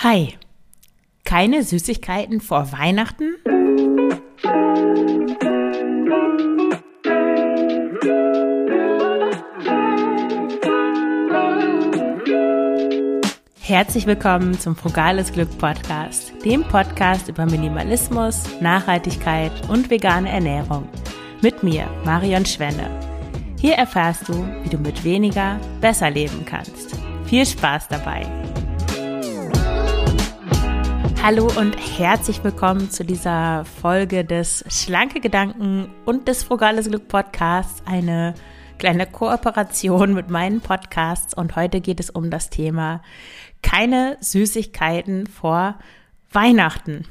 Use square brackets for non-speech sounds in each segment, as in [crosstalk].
Hi, keine Süßigkeiten vor Weihnachten? Herzlich willkommen zum Frugales Glück Podcast, dem Podcast über Minimalismus, Nachhaltigkeit und vegane Ernährung. Mit mir, Marion Schwenne. Hier erfährst du, wie du mit weniger besser leben kannst. Viel Spaß dabei! Hallo und herzlich willkommen zu dieser Folge des Schlanke Gedanken und des Frugales Glück Podcasts. Eine kleine Kooperation mit meinen Podcasts und heute geht es um das Thema keine Süßigkeiten vor Weihnachten.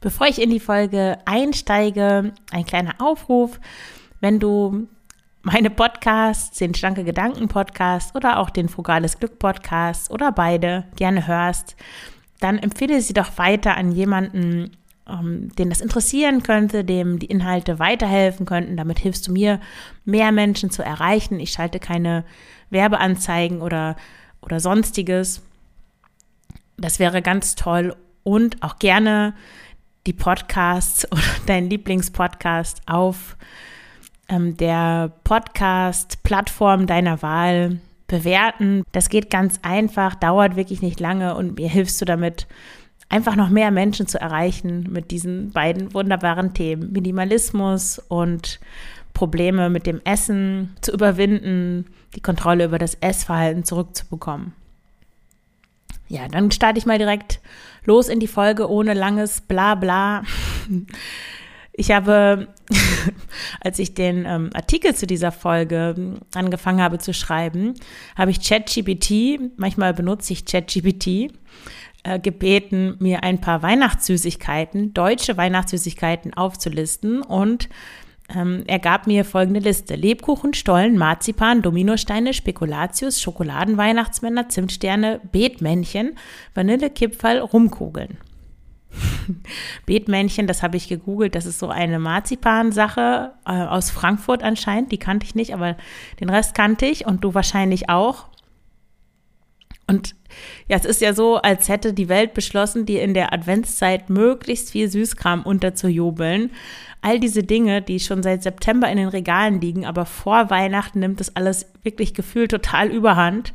Bevor ich in die Folge einsteige, ein kleiner Aufruf. Wenn du meine Podcasts, den Schlanke Gedanken Podcast oder auch den Frugales Glück Podcast oder beide gerne hörst, dann empfehle sie doch weiter an jemanden, ähm, den das interessieren könnte, dem die Inhalte weiterhelfen könnten. Damit hilfst du mir, mehr Menschen zu erreichen. Ich schalte keine Werbeanzeigen oder, oder sonstiges. Das wäre ganz toll. Und auch gerne die Podcasts [laughs] oder dein Lieblingspodcast auf ähm, der Podcast-Plattform deiner Wahl bewerten. Das geht ganz einfach, dauert wirklich nicht lange und mir hilfst du damit, einfach noch mehr Menschen zu erreichen mit diesen beiden wunderbaren Themen. Minimalismus und Probleme mit dem Essen zu überwinden, die Kontrolle über das Essverhalten zurückzubekommen. Ja, dann starte ich mal direkt los in die Folge ohne langes Blabla. [laughs] Ich habe, [laughs] als ich den ähm, Artikel zu dieser Folge ähm, angefangen habe zu schreiben, habe ich ChatGPT, manchmal benutze ich ChatGPT, äh, gebeten, mir ein paar Weihnachtssüßigkeiten, deutsche Weihnachtssüßigkeiten aufzulisten und ähm, er gab mir folgende Liste. Lebkuchen, Stollen, Marzipan, Dominosteine, Spekulatius, Schokoladenweihnachtsmänner, Zimtsterne, Beetmännchen, Vanillekipferl, Rumkugeln. [laughs] Beetmännchen, das habe ich gegoogelt, das ist so eine Marzipan-Sache äh, aus Frankfurt anscheinend, die kannte ich nicht, aber den Rest kannte ich und du wahrscheinlich auch. Und ja, es ist ja so, als hätte die Welt beschlossen, dir in der Adventszeit möglichst viel Süßkram unterzujubeln. All diese Dinge, die schon seit September in den Regalen liegen, aber vor Weihnachten nimmt das alles wirklich gefühlt total überhand.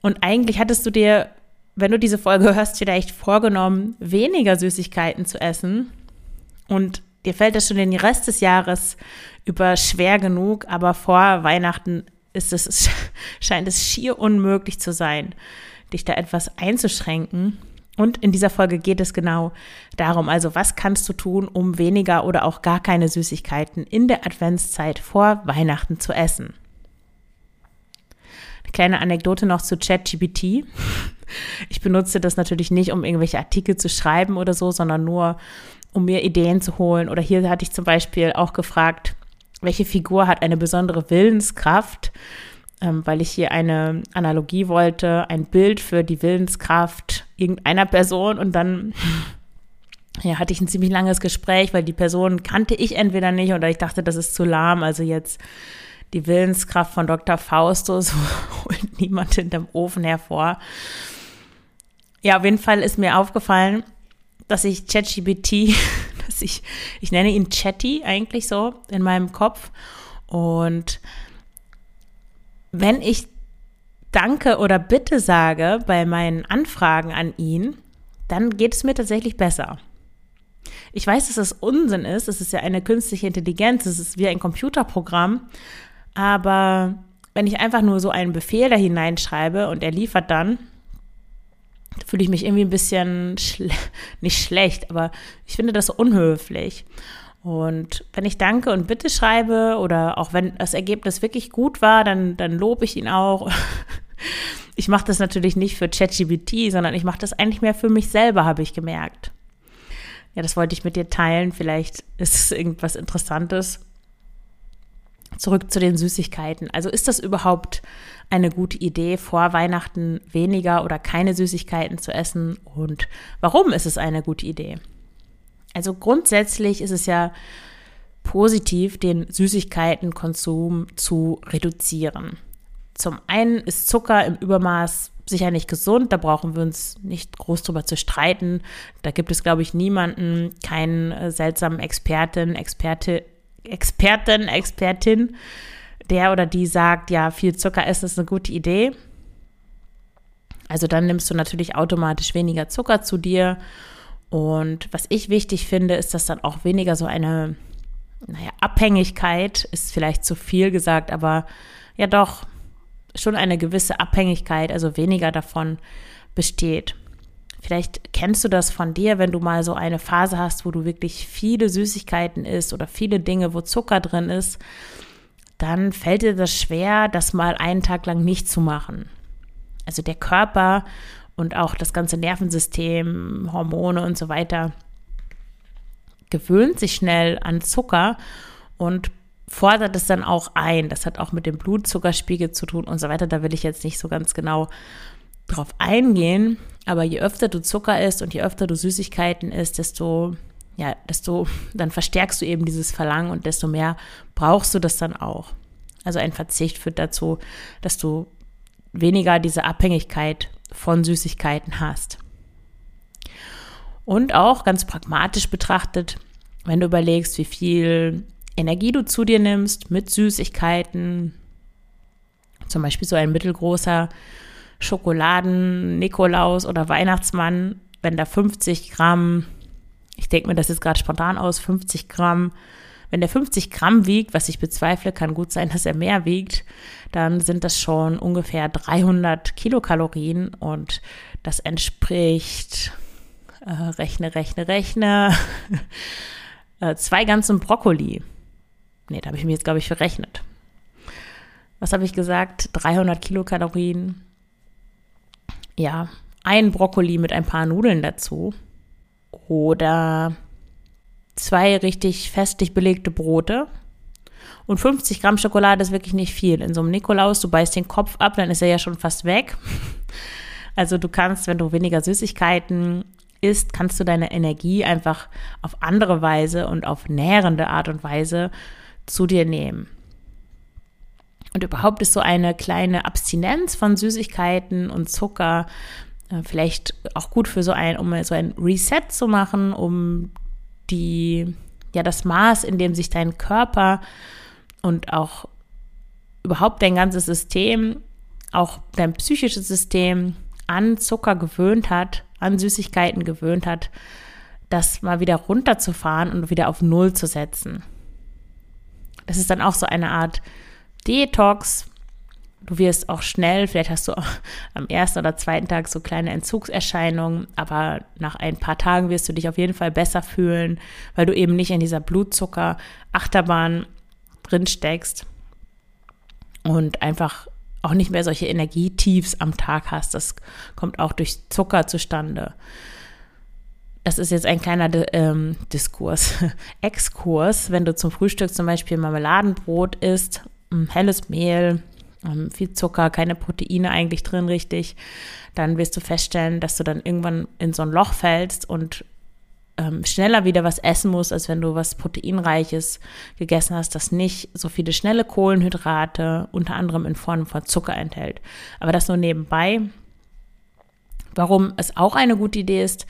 Und eigentlich hattest du dir wenn du diese Folge hörst, vielleicht vorgenommen, weniger Süßigkeiten zu essen. Und dir fällt das schon den Rest des Jahres über schwer genug, aber vor Weihnachten ist es, [laughs] scheint es schier unmöglich zu sein, dich da etwas einzuschränken. Und in dieser Folge geht es genau darum, also was kannst du tun, um weniger oder auch gar keine Süßigkeiten in der Adventszeit vor Weihnachten zu essen. Eine kleine Anekdote noch zu ChatGPT. Ich benutze das natürlich nicht, um irgendwelche Artikel zu schreiben oder so, sondern nur, um mir Ideen zu holen. Oder hier hatte ich zum Beispiel auch gefragt, welche Figur hat eine besondere Willenskraft, ähm, weil ich hier eine Analogie wollte, ein Bild für die Willenskraft irgendeiner Person und dann ja, hatte ich ein ziemlich langes Gespräch, weil die Person kannte ich entweder nicht oder ich dachte, das ist zu lahm. Also jetzt die Willenskraft von Dr. Faustus [laughs] holt niemand hinterm Ofen hervor. Ja, auf jeden Fall ist mir aufgefallen, dass ich ChatGPT, [laughs] dass ich, ich nenne ihn Chatty eigentlich so in meinem Kopf. Und wenn ich Danke oder Bitte sage bei meinen Anfragen an ihn, dann geht es mir tatsächlich besser. Ich weiß, dass das Unsinn ist. Es ist ja eine künstliche Intelligenz. Es ist wie ein Computerprogramm. Aber wenn ich einfach nur so einen Befehl da hineinschreibe und er liefert dann, fühle ich mich irgendwie ein bisschen schle [laughs] nicht schlecht, aber ich finde das unhöflich. Und wenn ich Danke und Bitte schreibe oder auch wenn das Ergebnis wirklich gut war, dann, dann lobe ich ihn auch. [laughs] Ich mache das natürlich nicht für ChatGPT, sondern ich mache das eigentlich mehr für mich selber, habe ich gemerkt. Ja, das wollte ich mit dir teilen. Vielleicht ist es irgendwas Interessantes zurück zu den Süßigkeiten. Also ist das überhaupt eine gute Idee, vor Weihnachten weniger oder keine Süßigkeiten zu essen? Und warum ist es eine gute Idee? Also grundsätzlich ist es ja positiv, den Süßigkeitenkonsum zu reduzieren. Zum einen ist Zucker im Übermaß sicher nicht gesund, da brauchen wir uns nicht groß drüber zu streiten. Da gibt es, glaube ich, niemanden, keinen äh, seltsamen Expertin, Experte, Expertin, Expertin, der oder die sagt, ja, viel Zucker essen ist eine gute Idee. Also dann nimmst du natürlich automatisch weniger Zucker zu dir. Und was ich wichtig finde, ist, dass dann auch weniger so eine, naja, Abhängigkeit, ist vielleicht zu viel gesagt, aber ja doch, schon eine gewisse Abhängigkeit, also weniger davon besteht. Vielleicht kennst du das von dir, wenn du mal so eine Phase hast, wo du wirklich viele Süßigkeiten isst oder viele Dinge, wo Zucker drin ist, dann fällt dir das schwer, das mal einen Tag lang nicht zu machen. Also der Körper und auch das ganze Nervensystem, Hormone und so weiter gewöhnt sich schnell an Zucker und fordert es dann auch ein. Das hat auch mit dem Blutzuckerspiegel zu tun und so weiter. Da will ich jetzt nicht so ganz genau drauf eingehen. Aber je öfter du Zucker isst und je öfter du Süßigkeiten isst, desto, ja, desto, dann verstärkst du eben dieses Verlangen und desto mehr brauchst du das dann auch. Also ein Verzicht führt dazu, dass du weniger diese Abhängigkeit von Süßigkeiten hast. Und auch ganz pragmatisch betrachtet, wenn du überlegst, wie viel Energie du zu dir nimmst mit Süßigkeiten, zum Beispiel so ein mittelgroßer Schokoladen-Nikolaus oder Weihnachtsmann, wenn da 50 Gramm, ich denke mir das jetzt gerade spontan aus, 50 Gramm, wenn der 50 Gramm wiegt, was ich bezweifle, kann gut sein, [laughs] dass er mehr wiegt, dann sind das schon ungefähr 300 Kilokalorien und das entspricht, äh, rechne, rechne, rechne, [laughs] äh, zwei ganzen Brokkoli. Nee, da habe ich mir jetzt, glaube ich, verrechnet. Was habe ich gesagt? 300 Kilokalorien. Ja, ein Brokkoli mit ein paar Nudeln dazu. Oder zwei richtig festlich belegte Brote. Und 50 Gramm Schokolade ist wirklich nicht viel. In so einem Nikolaus, du beißt den Kopf ab, dann ist er ja schon fast weg. [laughs] Also du kannst, wenn du weniger Süßigkeiten isst, kannst du deine Energie einfach auf andere Weise und auf nährende Art und Weise zu dir nehmen. Und überhaupt ist so eine kleine Abstinenz von Süßigkeiten und Zucker äh, vielleicht auch gut für so ein, um so ein Reset zu machen, um die, ja, das Maß, in dem sich dein Körper und auch überhaupt dein ganzes System, auch dein psychisches System an Zucker gewöhnt hat, an Süßigkeiten gewöhnt hat, das mal wieder runterzufahren und wieder auf Null zu setzen. Das ist dann auch so eine Art Detox. Du wirst auch schnell, vielleicht hast du am ersten oder zweiten Tag so kleine Entzugserscheinungen, aber nach ein paar Tagen wirst du dich auf jeden Fall besser fühlen, weil du eben nicht in dieser Blutzucker-Achterbahn drin steckst und einfach auch nicht mehr solche Energietiefs am Tag hast. Das kommt auch durch Zucker zustande das ist jetzt ein kleiner ähm, Diskurs, [laughs] Exkurs, wenn du zum Frühstück zum Beispiel Marmeladenbrot isst, helles Mehl, ähm, viel Zucker, keine Proteine eigentlich drin richtig, dann wirst du feststellen, dass du dann irgendwann in so ein Loch fällst und ähm, schneller wieder was essen musst, als wenn du was Proteinreiches gegessen hast, das nicht so viele schnelle Kohlenhydrate, unter anderem in Form von Zucker enthält. Aber das nur nebenbei. Warum es auch eine gute Idee ist,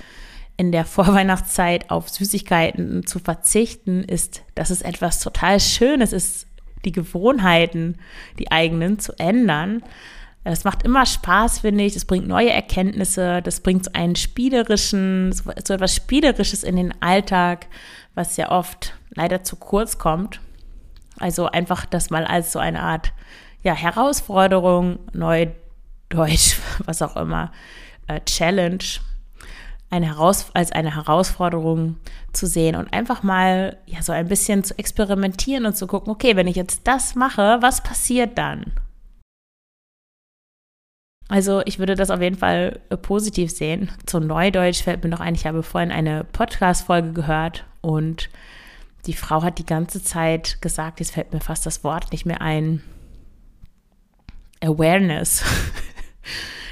in der [laughs] Vorweihnachtszeit auf Süßigkeiten zu verzichten, ist, dass es etwas total Schönes ist, die Gewohnheiten, die eigenen zu ändern. Das macht immer Spaß, finde ich. Das bringt neue Erkenntnisse. Das bringt so einen spielerischen, so etwas Spielerisches in den Alltag, was ja oft leider zu kurz kommt. Also einfach das mal als so eine Art ja, Herausforderung, Neudeutsch, [laughs] was auch immer, äh, Challenge eine Heraus als eine Herausforderung zu sehen und einfach mal ja so ein bisschen zu experimentieren und zu gucken, okay, wenn ich jetzt das mache, was passiert dann? Also ich würde das auf jeden Fall äh, positiv sehen. Zu Neudeutsch fällt mir noch ein, ich habe vorhin eine Podcast-Folge gehört und die Frau hat die ganze Zeit gesagt, jetzt fällt mir fast das Wort nicht mehr ein, Awareness. [laughs]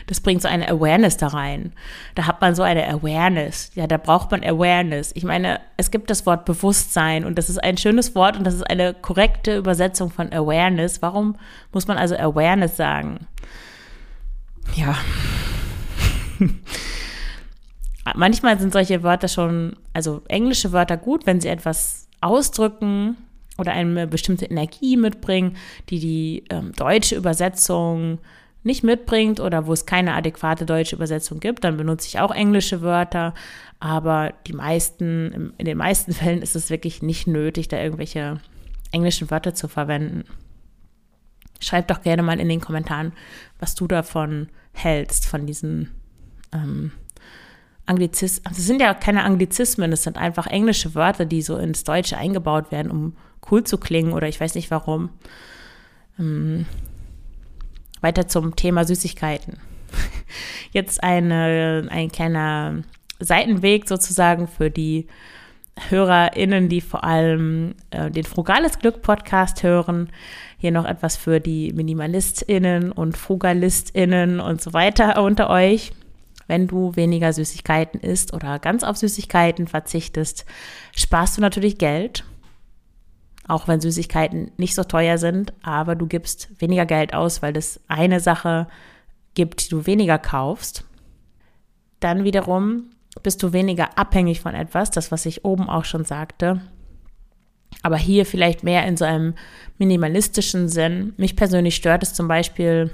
das bringt so eine Awareness da rein. Da hat man so eine Awareness. Ja, da braucht man Awareness. Ich meine, es gibt das Wort Bewusstsein und das ist ein schönes Wort und das ist eine korrekte Übersetzung von Awareness. Warum muss man also Awareness sagen? ja. [laughs] Manchmal sind solche Wörter schon, also englische Wörter gut, wenn sie etwas ausdrücken oder eine bestimmte Energie mitbringen, die die ähm, deutsche Übersetzung nicht mitbringt oder wo es keine adäquate deutsche Übersetzung gibt, dann benutze ich auch englische Wörter. Aber die meisten, in den meisten [laughs] Fällen ist es wirklich nicht nötig, da irgendwelche englischen Wörter zu verwenden. Schreib doch gerne mal in den Kommentaren, was du davon hältst, von diesen ähm, Anglizismen. Also es sind ja keine Anglizismen, es sind einfach englische Wörter, die so ins Deutsche eingebaut werden, um cool zu klingen oder ich weiß nicht warum. Ähm, weiter zum Thema Süßigkeiten. [laughs] Jetzt eine, ein kleiner Seitenweg sozusagen für die HörerInnen, die vor allem äh, den Frugales Glück Podcast hören. Hier noch etwas für die MinimalistInnen und FrugalistInnen und so weiter unter euch. Wenn du weniger Süßigkeiten isst oder ganz auf Süßigkeiten verzichtest, sparst du natürlich Geld. Auch wenn Süßigkeiten nicht so teuer sind, aber du gibst weniger Geld aus, weil es eine Sache gibt, die du weniger kaufst. Dann wiederum bist du weniger abhängig von etwas, das, was ich oben auch schon sagte. Aber hier vielleicht mehr in so einem minimalistischen Sinn. Mich persönlich stört es zum Beispiel,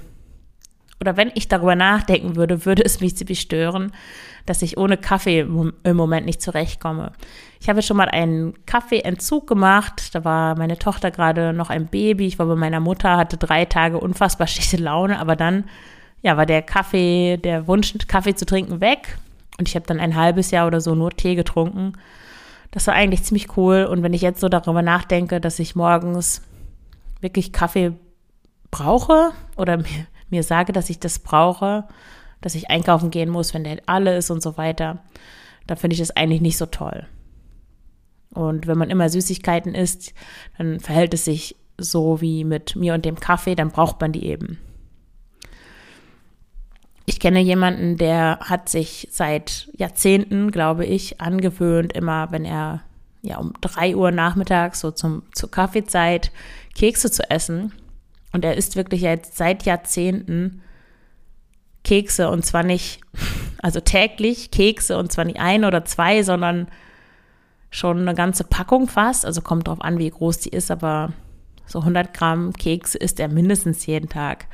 oder wenn ich darüber nachdenken würde, würde es mich ziemlich stören, dass ich ohne Kaffee im Moment nicht zurechtkomme. Ich habe schon mal einen Kaffeeentzug gemacht. Da war meine Tochter gerade noch ein Baby. Ich war bei meiner Mutter, hatte drei Tage unfassbar [laughs] schlechte Laune, aber dann ja, war der Kaffee, der Wunsch, Kaffee zu trinken, weg. Und ich habe dann ein halbes Jahr oder so nur Tee getrunken. Das war eigentlich ziemlich cool. Und wenn ich jetzt so darüber nachdenke, dass ich morgens wirklich Kaffee brauche oder mir, mir sage, dass ich das brauche, dass ich einkaufen gehen muss, wenn der alle ist und so weiter, dann finde ich das eigentlich nicht so toll. Und wenn man immer Süßigkeiten isst, dann verhält es sich so wie mit mir und dem Kaffee, dann braucht man die eben. Ich kenne jemanden, der hat sich seit Jahrzehnten, glaube ich, angewöhnt, immer wenn er ja um drei Uhr nachmittags so zum, zur Kaffeezeit Kekse zu essen. Und er isst wirklich jetzt seit Jahrzehnten Kekse und zwar nicht, also täglich Kekse und zwar nicht ein oder zwei, sondern schon eine ganze Packung fast. Also kommt drauf an, wie groß die ist, aber so 100 Gramm Kekse isst er mindestens jeden Tag.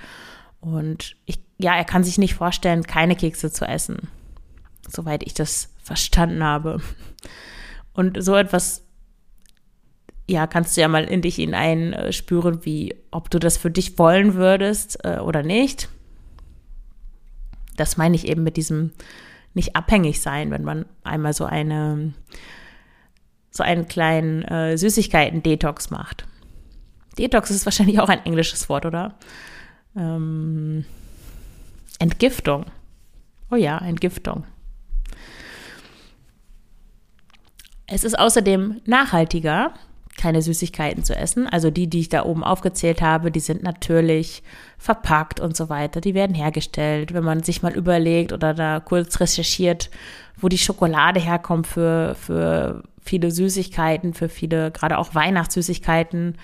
Und ich, ja, er kann sich nicht vorstellen, keine Kekse zu essen, soweit ich das verstanden habe. Und so etwas, ja, kannst du ja mal in dich hineinspüren, wie, ob du das für dich wollen würdest äh, oder nicht. Das meine ich eben mit diesem nicht abhängig sein, wenn man einmal so eine so einen kleinen äh, Süßigkeiten-Detox macht. Detox ist wahrscheinlich auch ein englisches Wort, oder? Ähm, Entgiftung. Oh ja, Entgiftung. Es ist außerdem nachhaltiger, keine Süßigkeiten zu essen. Also die, die ich da oben aufgezählt habe, die sind natürlich verpackt und so weiter. Die werden hergestellt. Wenn man sich mal überlegt oder da kurz recherchiert, wo die Schokolade herkommt für, für viele Süßigkeiten, für viele, gerade auch Weihnachtssüßigkeiten,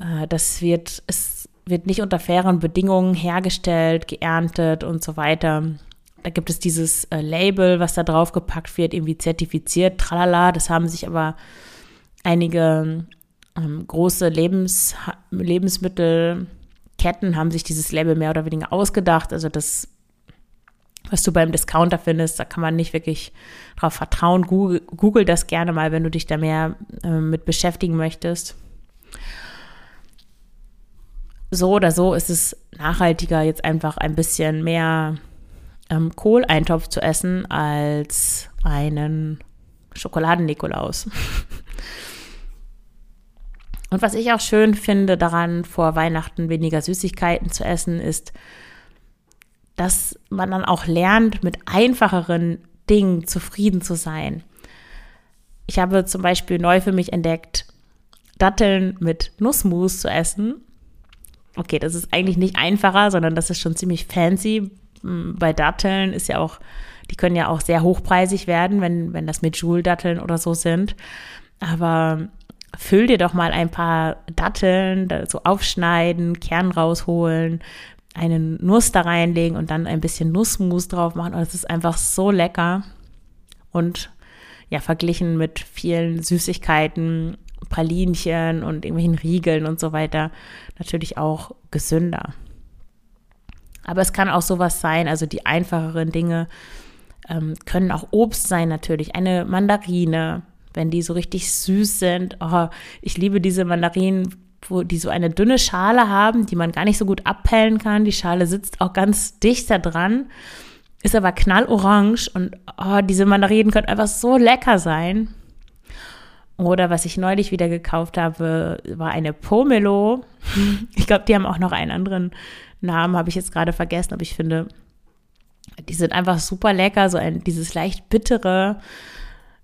äh, das wird, es wird nicht unter fairen Bedingungen hergestellt, geerntet und so weiter. Da gibt es dieses äh, Label, was da drauf gepackt wird, irgendwie zertifiziert, tralala. Das haben sich aber einige ähm, große Lebens Lebensmittelketten haben sich dieses Label mehr oder weniger ausgedacht. Also das, was du beim Discounter findest, da kann man nicht wirklich drauf vertrauen. Google, Google das gerne mal, wenn du dich da mehr äh, mit beschäftigen möchtest. So oder so ist es nachhaltiger, jetzt einfach ein bisschen mehr ähm, Kohleintopf zu essen als einen Schokoladen-Nikolaus. [laughs] Und was ich auch schön finde daran, vor Weihnachten weniger Süßigkeiten zu essen, ist, dass man dann auch lernt, mit einfacheren Dingen zufrieden zu sein. Ich habe zum Beispiel neu für mich entdeckt, Datteln mit Nussmus zu essen. Okay, das ist eigentlich nicht einfacher, sondern das ist schon ziemlich fancy. Bei Datteln ist ja auch, die können ja auch sehr hochpreisig werden, wenn, wenn das mit Joule-Datteln oder so sind. Aber füll dir doch mal ein paar Datteln, so aufschneiden, Kern rausholen, eine Nuss da reinlegen und dann ein bisschen Nussmus drauf machen. Und es ist einfach so lecker. Und ja, verglichen mit vielen Süßigkeiten, Pralinchen und irgendwelchen Riegeln und so weiter, natürlich auch gesünder. Aber es kann auch sowas sein, also die einfacheren Dinge ähm, können auch Obst sein natürlich. Eine Mandarine, wenn die so richtig süß sind. Oh, ich liebe diese Mandarinen, wo die so eine dünne Schale haben, die man gar nicht so gut abpellen kann. Die Schale sitzt auch ganz dicht da dran, ist aber knallorange und oh, diese Mandarinen können einfach so lecker sein. Oder was ich neulich wieder gekauft habe, war eine Pomelo. [laughs] Ich glaube, die haben auch noch einen anderen Namen, habe ich jetzt gerade vergessen, aber ich finde, die sind einfach super lecker, so ein, dieses leicht bittere,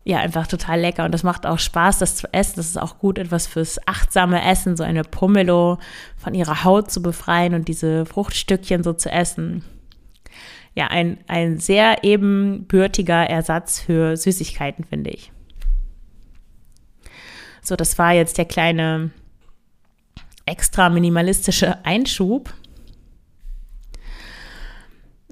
ja, einfach total lecker und das macht auch Spaß, das zu essen. Das ist auch gut etwas fürs achtsame Essen, so eine Pomelo von ihrer Haut zu befreien und diese Fruchtstückchen so zu essen. Ja, ein, ein sehr ebenbürtiger Ersatz für Süßigkeiten, finde ich. So, das war jetzt der kleine extra minimalistische Einschub.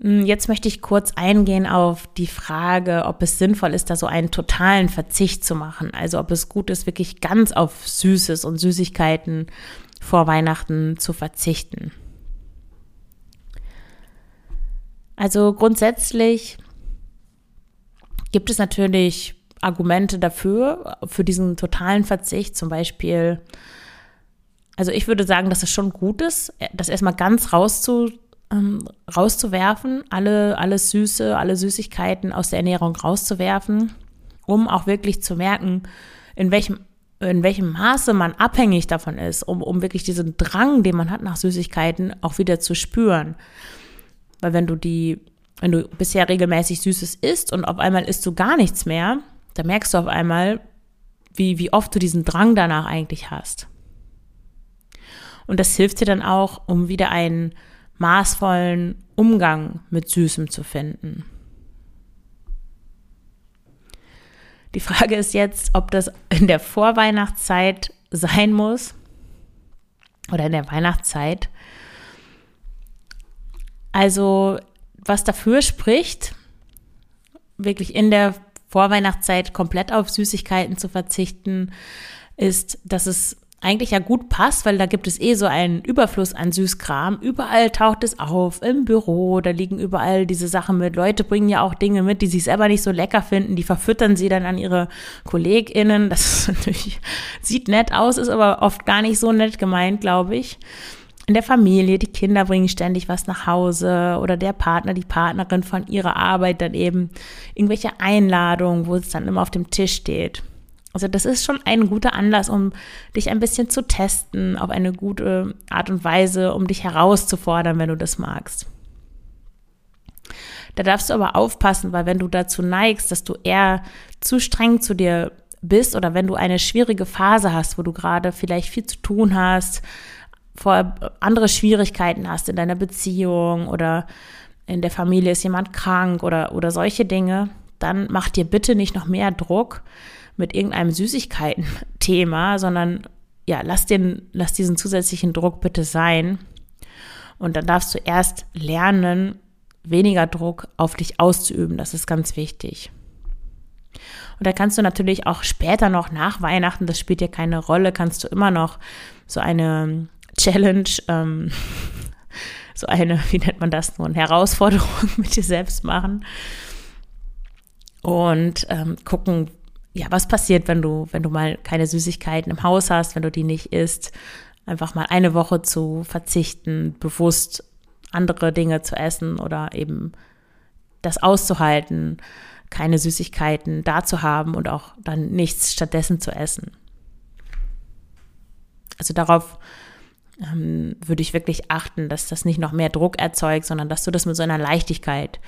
Hm, jetzt möchte ich kurz eingehen auf die Frage, ob es sinnvoll ist, da so einen totalen Verzicht zu machen. Also ob es gut ist, wirklich ganz auf Süßes und Süßigkeiten vor Weihnachten zu verzichten. Also grundsätzlich gibt es natürlich Argumente dafür, für diesen totalen Verzicht. Zum Beispiel, also ich würde sagen, dass es schon gut ist, das erstmal ganz rauszu, ähm, rauszuwerfen, alle, alles Süße, alle Süßigkeiten aus der Ernährung rauszuwerfen, um auch wirklich zu merken, in welchem in welchem Maße man abhängig davon ist, um, um wirklich diesen Drang, den man hat nach Süßigkeiten, auch wieder zu spüren. Weil wenn du die, wenn du bisher regelmäßig Süßes isst und auf einmal isst du gar nichts mehr, dann merkst du auf einmal, wie, wie oft du diesen Drang danach eigentlich hast. Und das hilft dir dann auch, um wieder einen maßvollen Umgang mit Süßem zu finden. Die Frage ist jetzt, ob das in der Vorweihnachtszeit sein muss oder in der Weihnachtszeit. Also, was dafür spricht, wirklich in der Vorweihnachtszeit komplett auf Süßigkeiten zu verzichten, ist, dass es eigentlich ja gut passt, weil da gibt es eh so einen Überfluss an Süßkram. Überall taucht es auf, im Büro, da liegen überall diese Sachen mit. Leute bringen ja auch Dinge mit, die sich selber nicht so lecker finden, die verfüttern sie dann an ihre KollegInnen. Das [laughs] sieht nett aus, ist aber oft gar nicht so nett gemeint, glaube ich. In der Familie, die Kinder bringen ständig was nach Hause oder der Partner, die Partnerin von ihrer Arbeit dann eben irgendwelche Einladungen, wo es dann immer auf dem Tisch steht. Also das ist schon ein guter Anlass, um dich ein bisschen zu testen, auf eine gute Art und Weise, um dich herauszufordern, wenn du das magst. Da darfst du aber aufpassen, weil wenn du dazu neigst, dass du eher zu streng zu dir bist oder wenn du eine schwierige Phase hast, wo du gerade vielleicht viel zu tun hast, vor andere Schwierigkeiten hast in deiner Beziehung oder in der Familie ist jemand krank oder, oder solche Dinge, dann mach dir bitte nicht noch mehr Druck, mit irgendeinem Süßigkeiten-Thema, sondern ja, lass, den, lass diesen zusätzlichen Druck bitte sein. Und dann darfst du erst lernen, weniger Druck auf dich auszuüben. Das ist ganz wichtig. Und da kannst du natürlich auch später noch nach Weihnachten, das spielt dir keine Rolle, kannst du immer noch so eine Challenge, ähm, [laughs] so eine, wie nennt man das, eine Herausforderung [laughs] mit dir selbst machen und ähm, gucken, ja, was passiert, wenn du, wenn du mal keine Süßigkeiten im Haus hast, wenn du die nicht isst, einfach mal eine Woche zu verzichten, bewusst andere Dinge zu essen oder eben das auszuhalten, keine Süßigkeiten da zu haben und auch dann nichts stattdessen zu essen. Also darauf ähm, würde ich wirklich achten, dass das nicht noch mehr Druck erzeugt, sondern dass du das mit so einer Leichtigkeit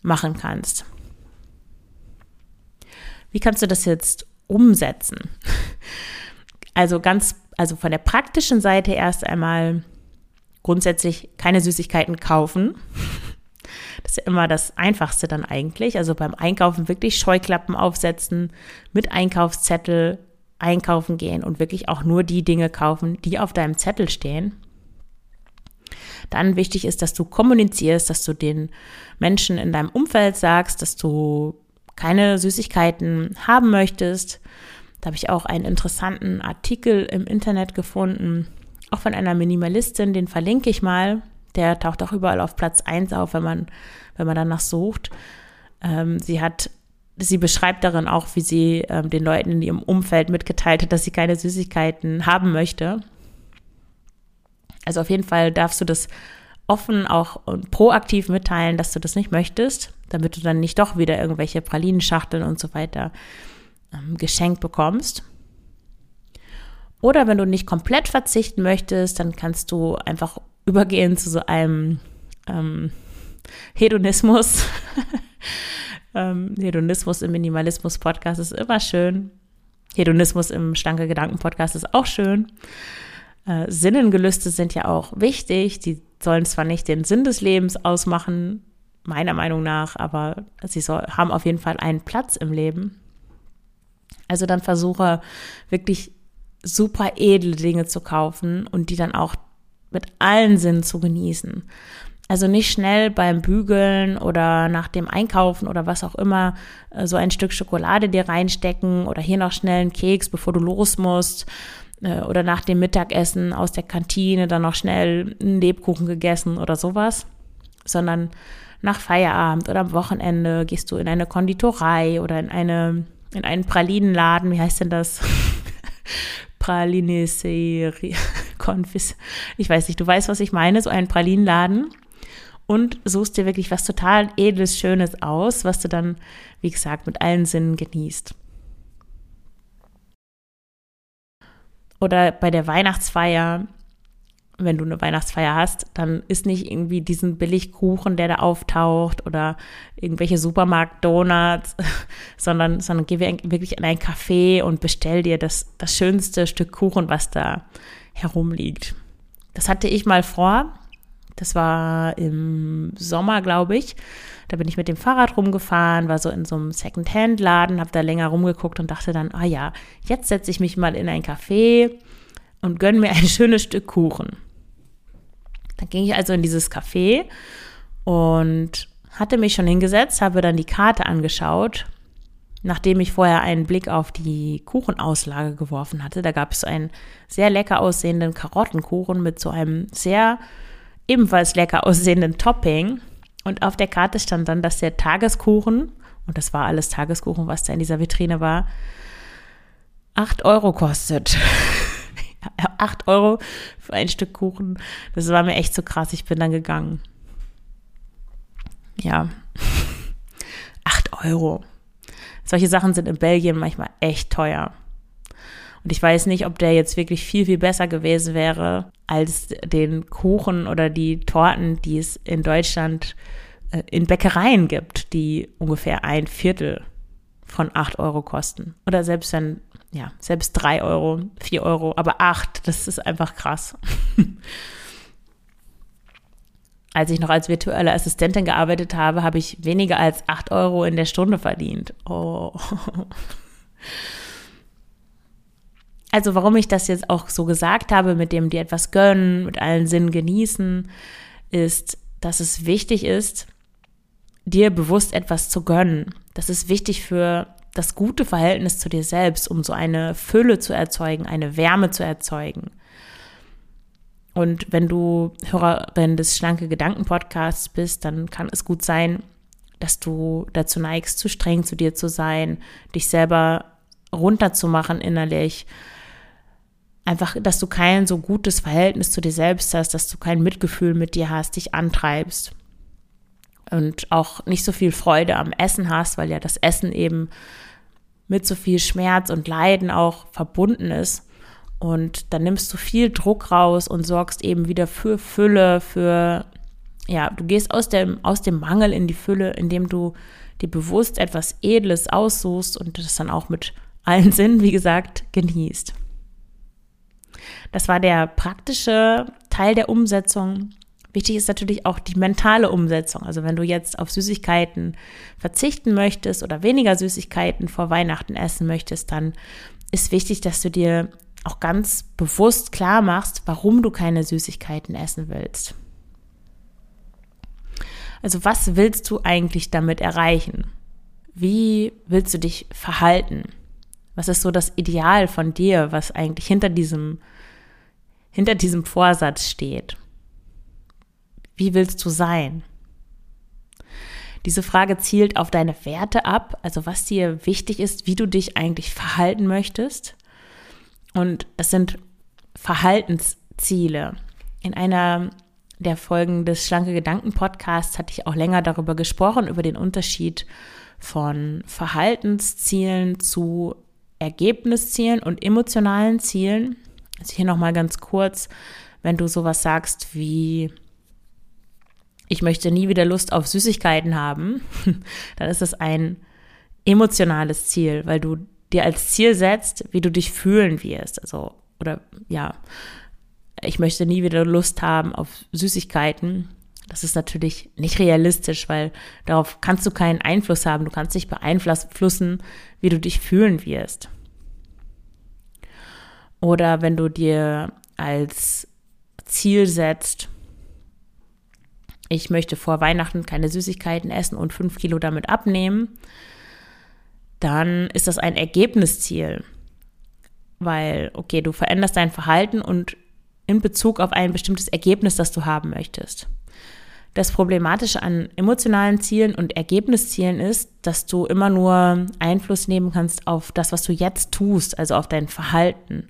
machen kannst. Wie kannst du das jetzt umsetzen? Also ganz, also von der praktischen Seite erst einmal grundsätzlich keine Süßigkeiten kaufen. Das ist ja immer das Einfachste dann eigentlich. Also beim Einkaufen wirklich Scheuklappen aufsetzen, mit Einkaufszettel einkaufen gehen und wirklich auch nur die Dinge kaufen, die auf deinem Zettel stehen. Dann wichtig ist, dass du kommunizierst, dass du den Menschen in deinem Umfeld sagst, dass du keine Süßigkeiten haben möchtest. Da habe ich auch einen interessanten Artikel im Internet gefunden, auch von einer Minimalistin, den verlinke ich mal. Der taucht auch überall auf Platz 1 auf, wenn man, wenn man danach sucht. Ähm, sie hat, sie beschreibt darin auch, wie sie ähm, den Leuten in ihrem Umfeld mitgeteilt hat, dass sie keine Süßigkeiten haben möchte. Also auf jeden Fall darfst du das offen auch und proaktiv mitteilen, dass du das nicht möchtest, damit du dann nicht doch wieder irgendwelche Pralinenschachteln und so weiter ähm, geschenkt bekommst. Oder wenn du nicht komplett verzichten möchtest, dann kannst du einfach übergehen zu so einem ähm, Hedonismus. [laughs] ähm, Hedonismus im Minimalismus-Podcast ist immer schön. Hedonismus im Schlanke Gedanken-Podcast ist auch schön. Äh, Sinnengelüste sind ja auch wichtig. Die sollen zwar nicht den Sinn des Lebens ausmachen, meiner Meinung nach, aber sie soll, haben auf jeden Fall einen Platz im Leben. Also dann versuche wirklich super edle Dinge zu kaufen und die dann auch mit allen Sinnen zu genießen. Also nicht schnell beim Bügeln oder nach dem Einkaufen oder was auch immer äh, so ein Stück Schokolade dir reinstecken oder hier noch schnell einen Keks, bevor du los musst oder nach dem Mittagessen aus der Kantine dann noch schnell einen Lebkuchen gegessen oder sowas, sondern nach Feierabend oder am Wochenende gehst du in eine Konditorei oder in eine in einen Pralinenladen, wie heißt denn das? [laughs] Pralineserie, [laughs] Konfis. Ich weiß nicht, du weißt, was ich meine, so einen Pralinenladen und suchst dir wirklich was total edles, schönes aus, was du dann, wie gesagt, mit allen Sinnen genießt. Oder bei der Weihnachtsfeier wenn du eine Weihnachtsfeier hast, dann ist nicht irgendwie diesen Billigkuchen, der da auftaucht oder irgendwelche Supermarkt-Donuts, [laughs] sondern, sondern geh wirklich in ein Café und bestell dir das, das schönste Stück Kuchen, was da herumliegt. Das hatte ich mal vor. Das war im Sommer, glaube ich. Da bin ich mit dem Fahrrad rumgefahren, war so in so einem Second-Hand-Laden, habe da länger rumgeguckt und dachte dann, ah ja, jetzt setze ich mich mal in ein Café und gönne mir ein [laughs] schönes Stück Kuchen. Dann ging ich also in dieses Café und hatte mich schon hingesetzt, habe dann die Karte angeschaut, nachdem ich vorher einen Blick auf die Kuchenauslage geworfen hatte. Da gab es einen sehr lecker aussehenden Karottenkuchen mit so einem sehr ebenfalls lecker aussehenden Topping. Und auf der Karte stand dann, dass der Tageskuchen, und das war alles Tageskuchen, was da in dieser Vitrine war, 8 Euro kostet. [laughs] 8 Euro für ein Stück Kuchen. Das war mir echt so krass. Ich bin dann gegangen. Ja. [laughs] 8 Euro. Solche Sachen sind in Belgien manchmal echt teuer. Und ich weiß nicht, ob der jetzt wirklich viel, viel besser gewesen wäre als den Kuchen oder die Torten, die es in Deutschland äh, in Bäckereien gibt, die ungefähr ein Viertel von 8 Euro kosten. Oder selbst wenn ja, selbst drei Euro, vier Euro, aber acht, das ist einfach krass. [laughs] als ich noch als virtuelle Assistentin gearbeitet habe, habe ich weniger als acht Euro in der Stunde verdient. Oh. [laughs] Also warum ich das jetzt auch so gesagt habe, mit dem dir etwas gönnen, mit allen Sinnen genießen, ist, dass es wichtig ist, dir bewusst etwas zu gönnen. Das ist wichtig für das gute Verhältnis zu dir selbst, um so eine Fülle zu erzeugen, eine Wärme zu erzeugen. Und wenn du Hörerin des Schlanke Gedanken Podcasts bist, dann kann es gut sein, dass du dazu neigst, zu streng zu dir zu sein, dich selber runterzumachen innerlich. Einfach, dass du kein so gutes Verhältnis zu dir selbst hast, dass du kein Mitgefühl mit dir hast, dich antreibst und auch nicht so viel Freude am Essen hast, weil ja das Essen eben mit so viel Schmerz und Leiden auch verbunden ist. Und dann nimmst du viel Druck raus und sorgst eben wieder für Fülle, für, ja, du gehst aus dem, aus dem Mangel in die Fülle, indem du dir bewusst etwas Edles aussuchst und das dann auch mit allen Sinnen, wie gesagt, genießt. Das war der praktische Teil der Umsetzung. Wichtig ist natürlich auch die mentale Umsetzung. Also wenn du jetzt auf Süßigkeiten verzichten möchtest oder weniger Süßigkeiten vor Weihnachten essen möchtest, dann ist wichtig, dass du dir auch ganz bewusst klar machst, warum du keine Süßigkeiten essen willst. Also was willst du eigentlich damit erreichen? Wie willst du dich verhalten? Was ist so das Ideal von dir, was eigentlich hinter diesem, hinter diesem Vorsatz steht? Wie willst du sein? Diese Frage zielt auf deine Werte ab, also was dir wichtig ist, wie du dich eigentlich verhalten möchtest. Und das sind Verhaltensziele. In einer der Folgen des Schlanke Gedanken Podcasts hatte ich auch länger darüber gesprochen, über den Unterschied von Verhaltenszielen zu Ergebniszielen und emotionalen Zielen. Also hier nochmal ganz kurz, wenn du sowas sagst wie, ich möchte nie wieder Lust auf Süßigkeiten haben, [laughs] dann ist das ein emotionales Ziel, weil du dir als Ziel setzt, wie du dich fühlen wirst. Also, oder ja, ich möchte nie wieder Lust haben auf Süßigkeiten. Das ist natürlich nicht realistisch, weil darauf kannst du keinen Einfluss haben. Du kannst nicht beeinflussen, wie du dich fühlen wirst. Oder wenn du dir als Ziel setzt, ich möchte vor Weihnachten keine Süßigkeiten essen und fünf Kilo damit abnehmen, dann ist das ein Ergebnisziel. Weil, okay, du veränderst dein Verhalten und in Bezug auf ein bestimmtes Ergebnis, das du haben möchtest. Das Problematische an emotionalen Zielen und Ergebniszielen ist, dass du immer nur Einfluss nehmen kannst auf das, was du jetzt tust, also auf dein Verhalten,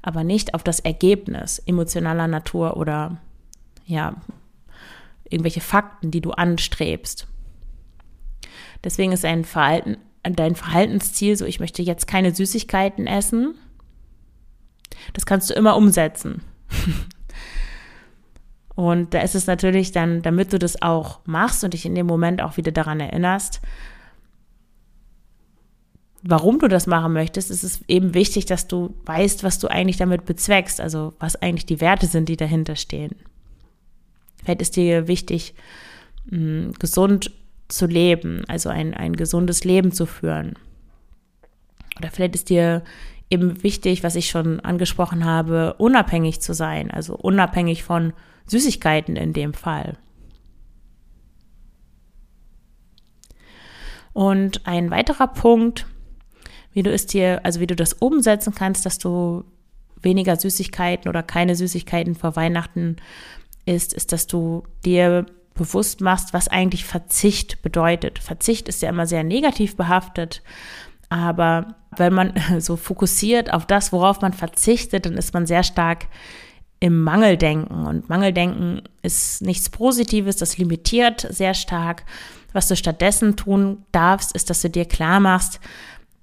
aber nicht auf das Ergebnis emotionaler Natur oder ja, irgendwelche Fakten, die du anstrebst. Deswegen ist ein Verhalten, dein Verhaltensziel so, ich möchte jetzt keine Süßigkeiten essen. Das kannst du immer umsetzen. [laughs] und da ist es natürlich dann, damit du das auch machst und dich in dem Moment auch wieder daran erinnerst, warum du das machen möchtest, ist es eben wichtig, dass du weißt, was du eigentlich damit bezweckst, also was eigentlich die Werte sind, die dahinter stehen. Vielleicht ist dir wichtig, mm, gesund zu leben, also ein, ein gesundes Leben zu führen. Oder vielleicht ist dir eben wichtig, was ich schon angesprochen habe, unabhängig zu sein, also unabhängig von Süßigkeiten in dem Fall. Und ein weiterer Punkt, wie du es dir, also wie du das umsetzen kannst, dass du weniger Süßigkeiten oder keine Süßigkeiten vor Weihnachten ist, ist, dass du dir bewusst machst, was eigentlich Verzicht bedeutet. Verzicht ist ja immer sehr negativ behaftet, aber wenn man [laughs] so fokussiert auf das, worauf man verzichtet, dann ist man sehr stark im Mangeldenken. Und Mangeldenken ist nichts Positives, das limitiert sehr stark. Was du stattdessen tun darfst, ist, dass du dir klar machst,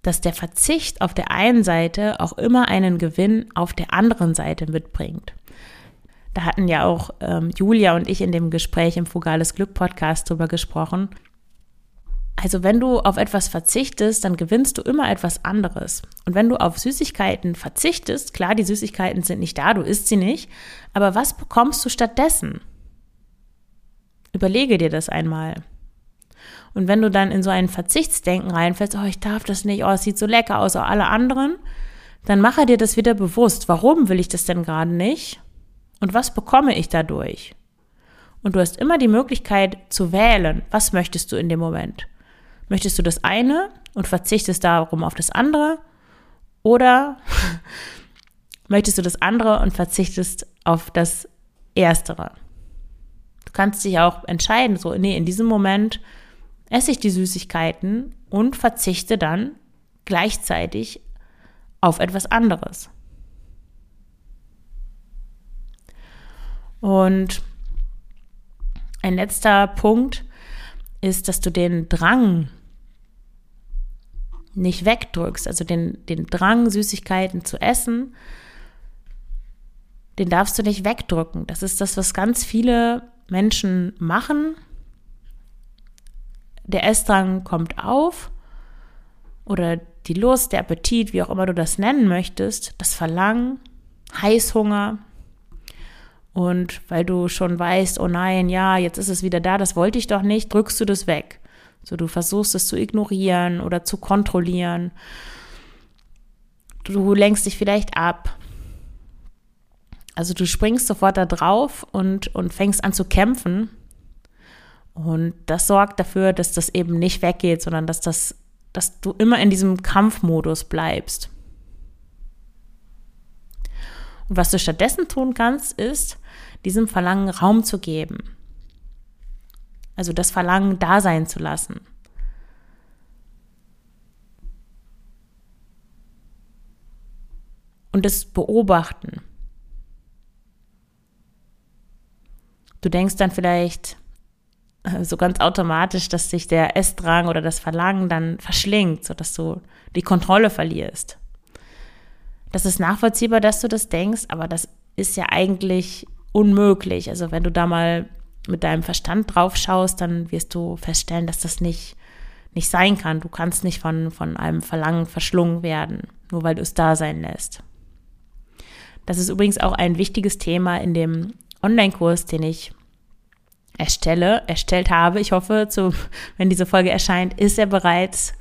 dass der Verzicht auf der einen Seite auch immer einen Gewinn auf der anderen Seite mitbringt. Da hatten ja auch ähm, Julia und ich in dem Gespräch im Fugales Glück Podcast drüber gesprochen. Also wenn du auf etwas verzichtest, dann gewinnst du immer etwas anderes. Und wenn du auf Süßigkeiten verzichtest, klar, die Süßigkeiten sind nicht da, du isst sie nicht, aber was bekommst du stattdessen? Überlege dir das einmal. Und wenn du dann in so ein Verzichtsdenken reinfällst, oh, ich darf das nicht, oh, es sieht so lecker aus, oh, alle anderen, dann mache dir das wieder bewusst. Warum will ich das denn gerade nicht? Und was bekomme ich dadurch? Und du hast immer die Möglichkeit zu wählen, was möchtest du in dem Moment. Möchtest du das eine und verzichtest darum auf das andere? Oder [laughs] möchtest du das andere und verzichtest auf das erstere? Du kannst dich auch entscheiden, so, nee, in diesem Moment esse ich die Süßigkeiten und verzichte dann gleichzeitig auf etwas anderes. Und ein letzter Punkt ist, dass du den Drang nicht wegdrückst, also den, den Drang, Süßigkeiten zu essen, den darfst du nicht wegdrücken. Das ist das, was ganz viele Menschen machen. Der Essdrang kommt auf oder die Lust, der Appetit, wie auch immer du das nennen möchtest, das Verlangen, Heißhunger, und weil du schon weißt, oh nein, ja, jetzt ist es wieder da, das wollte ich doch nicht, drückst du das weg. So, du versuchst es zu ignorieren oder zu kontrollieren. Du lenkst dich vielleicht ab. Also du springst sofort da drauf und, und fängst an zu kämpfen. Und das sorgt dafür, dass das eben nicht weggeht, sondern dass das, dass du immer in diesem Kampfmodus bleibst. Und was du stattdessen tun kannst, ist, diesem Verlangen Raum zu geben. Also das Verlangen da sein zu lassen. Und es beobachten. Du denkst dann vielleicht äh, so ganz automatisch, dass sich der Essdrang oder das Verlangen dann verschlingt, sodass du die Kontrolle verlierst. Das ist nachvollziehbar, dass du das denkst, aber das ist ja eigentlich unmöglich. Also wenn du da mal mit deinem Verstand drauf schaust, dann wirst du feststellen, dass das nicht, nicht sein kann. Du kannst nicht von, von einem Verlangen verschlungen werden, nur weil du es da sein lässt. Das ist übrigens auch ein wichtiges Thema in dem Online-Kurs, den ich erstelle, erstellt habe. Ich hoffe, zu, [laughs] wenn diese Folge erscheint, ist er bereits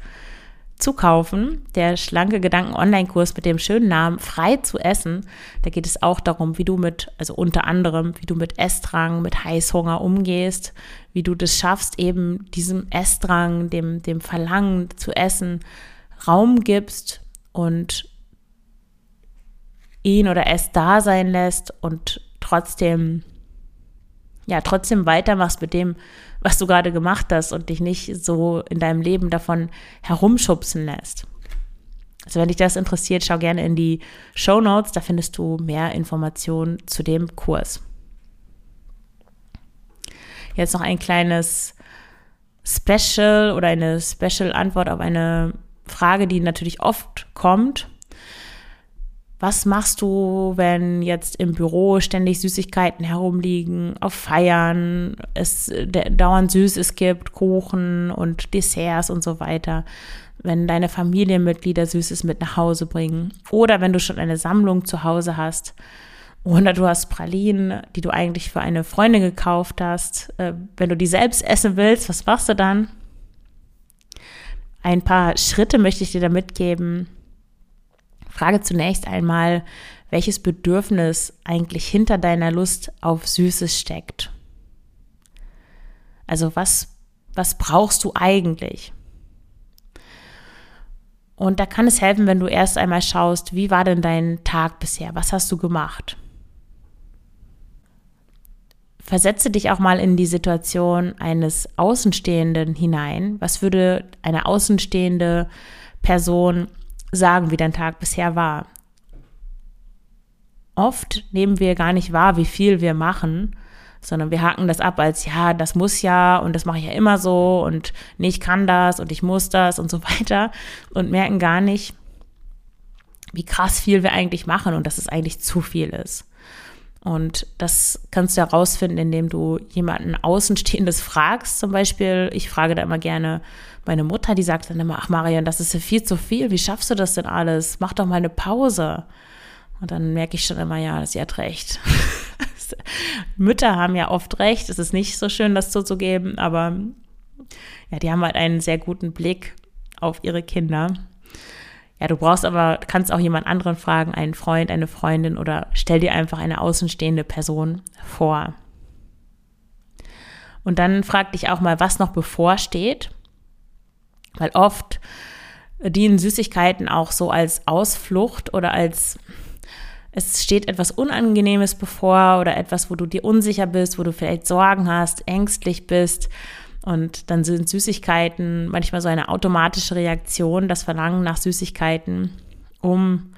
zu kaufen. Der schlanke Gedanken Online-Kurs mit dem schönen Namen Frei zu essen. Da geht es auch darum, wie du mit, also unter anderem, wie du mit Essdrang, mit Heißhunger umgehst, wie du das schaffst, eben diesem Essdrang, dem, dem Verlangen zu essen, Raum gibst und ihn oder es da sein lässt und trotzdem ja trotzdem weitermachst mit dem, was du gerade gemacht hast und dich nicht so in deinem Leben davon herumschubsen lässt. Also wenn dich das interessiert, schau gerne in die Show Notes, da findest du mehr Informationen zu dem Kurs. Jetzt noch ein kleines Special oder eine Special Antwort auf eine Frage, die natürlich oft kommt was machst du, wenn jetzt im Büro ständig Süßigkeiten herumliegen, auf Feiern, es dauernd Süßes gibt, Kuchen und Desserts und so weiter? Wenn deine Familienmitglieder Süßes mit nach Hause bringen oder wenn du schon eine Sammlung zu Hause hast oder du hast Pralinen, die du eigentlich für eine Freundin gekauft hast, äh, wenn du die selbst essen willst, was machst du dann? Ein paar Schritte möchte ich dir da mitgeben, Frage zunächst einmal, welches Bedürfnis eigentlich hinter deiner Lust auf Süßes steckt. Also was, was brauchst du eigentlich? Und da kann es helfen, wenn du erst einmal schaust, wie war denn dein Tag bisher? Was hast du gemacht? Versetze dich auch mal in die Situation eines Außenstehenden hinein. Was würde eine außenstehende Person sagen, wie dein Tag bisher war. Oft nehmen wir gar nicht wahr, wie viel wir machen, sondern wir haken das ab als, ja, das muss ja und das mache ich ja immer so und nee, ich kann das und ich muss das und so [laughs] weiter und merken gar nicht, wie krass viel wir eigentlich machen und dass es eigentlich zu viel ist. Und das kannst du herausfinden, indem du jemanden Außenstehendes [laughs] fragst. Zum Beispiel, ich frage da immer gerne meine Mutter, die sagt dann immer, ach Marian, das ist ja viel zu viel. Wie schaffst du das denn alles? Mach doch mal eine Pause. Und dann merke ich schon immer, ja, sie hat recht. [laughs] Mütter haben ja oft recht. Es ist nicht so schön, das zuzugeben, aber ja, die haben halt einen sehr guten Blick auf ihre Kinder. Ja, du brauchst aber, kannst auch jemand anderen fragen, einen Freund, eine Freundin oder stell dir einfach eine außenstehende Person vor. Und dann frag dich auch mal, was noch bevorsteht, weil oft dienen Süßigkeiten auch so als Ausflucht oder als es steht etwas Unangenehmes bevor oder etwas, wo du dir unsicher bist, wo du vielleicht Sorgen hast, ängstlich bist. Und dann sind Süßigkeiten manchmal so eine automatische Reaktion, das Verlangen nach Süßigkeiten, um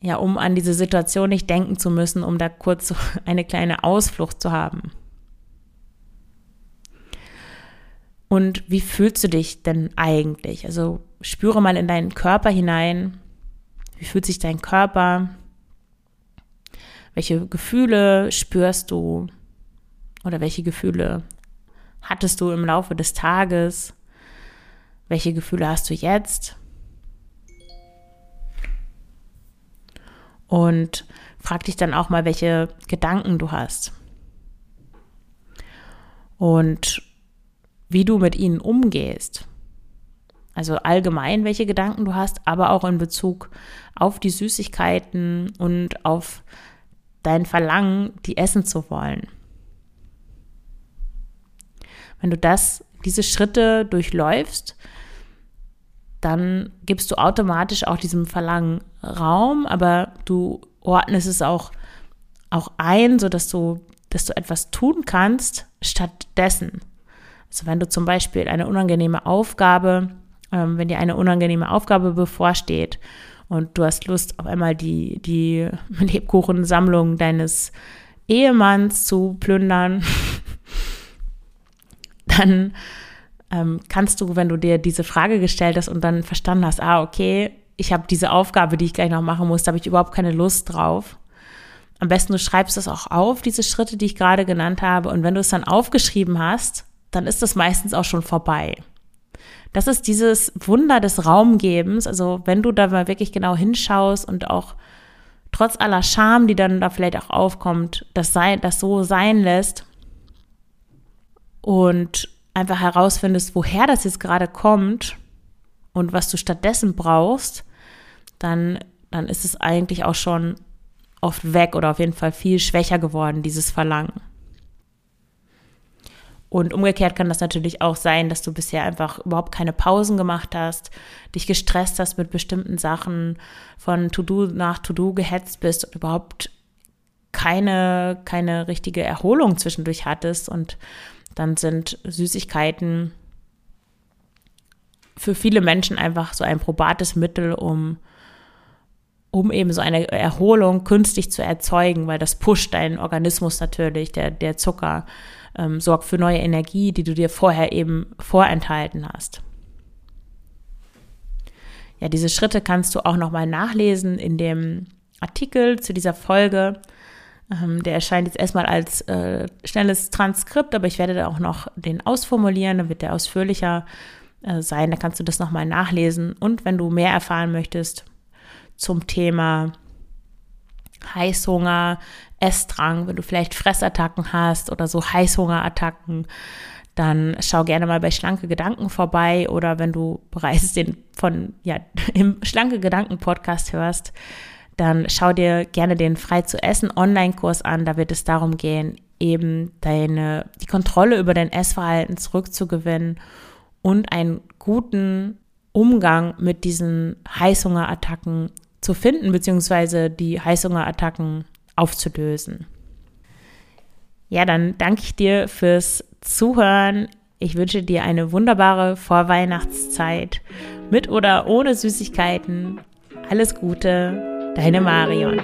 ja, um an diese Situation nicht denken zu müssen, um da kurz [laughs] eine kleine Ausflucht zu haben. Und wie fühlst du dich denn eigentlich? Also spüre mal in deinen Körper hinein. Wie fühlt sich dein Körper? Welche Gefühle spürst du? Oder welche Gefühle hattest du im Laufe des Tages? Welche Gefühle hast du jetzt? Und frag dich dann auch mal, welche Gedanken du hast. Und wie du mit ihnen umgehst. Also allgemein, welche Gedanken du hast, aber auch in Bezug auf die Süßigkeiten und auf dein Verlangen, die essen zu wollen. Wenn du das, diese Schritte durchläufst, dann gibst du automatisch auch diesem Verlangen Raum, aber du ordnest es auch, auch ein, sodass du, dass du etwas tun kannst stattdessen. Also wenn du zum Beispiel eine unangenehme Aufgabe, ähm, wenn dir eine unangenehme Aufgabe bevorsteht und du hast Lust, auf einmal die, die [laughs] Lebkuchensammlung deines Ehemanns zu plündern, dann ähm, kannst du, wenn du dir diese Frage gestellt hast und dann verstanden hast, ah, okay, ich habe diese Aufgabe, die ich gleich noch machen muss, da habe ich überhaupt keine Lust drauf. Am besten du schreibst das auch auf, diese Schritte, die ich gerade genannt habe. Und wenn du es dann aufgeschrieben hast, dann ist das meistens auch schon vorbei. Das ist dieses Wunder des Raumgebens. Also wenn du da mal wirklich genau hinschaust und auch trotz aller Scham, die dann da vielleicht auch aufkommt, das, sei, das so sein lässt und einfach herausfindest, woher das jetzt gerade kommt und was du stattdessen brauchst, dann, dann ist es eigentlich auch schon oft weg oder auf jeden Fall viel schwächer geworden, dieses Verlangen. Und umgekehrt kann das natürlich auch sein, dass du bisher einfach überhaupt keine Pausen gemacht hast, dich gestresst hast mit bestimmten Sachen, von To-Do nach To-Do gehetzt bist und überhaupt keine, keine richtige Erholung zwischendurch hattest. Und dann sind Süßigkeiten für viele Menschen einfach so ein probates Mittel, um, um eben so eine Erholung künstlich zu erzeugen, weil das pusht deinen Organismus natürlich, der, der Zucker ähm, sorgt für neue Energie, die du dir vorher eben vorenthalten hast. Ja, diese Schritte kannst du auch nochmal nachlesen in dem Artikel zu dieser Folge. Ähm, der erscheint jetzt erstmal als äh, schnelles Transkript, aber ich werde da auch noch den ausformulieren, dann wird der ausführlicher äh, sein. Da kannst du das nochmal nachlesen. Und wenn du mehr erfahren möchtest zum Thema Heißhunger, Essdrang, wenn du vielleicht Fressattacken hast oder so Heißhungerattacken, dann schau gerne mal bei Schlanke Gedanken vorbei oder wenn du bereits den von, ja, [laughs] im Schlanke Gedanken Podcast hörst, dann schau dir gerne den Frei zu essen Online-Kurs an. Da wird es darum gehen, eben deine, die Kontrolle über dein Essverhalten zurückzugewinnen und einen guten Umgang mit diesen Heißhungerattacken zu finden, beziehungsweise die Heißhungerattacken aufzulösen. Ja, dann danke ich dir fürs Zuhören. Ich wünsche dir eine wunderbare Vorweihnachtszeit mit oder ohne Süßigkeiten. Alles Gute, deine Marion.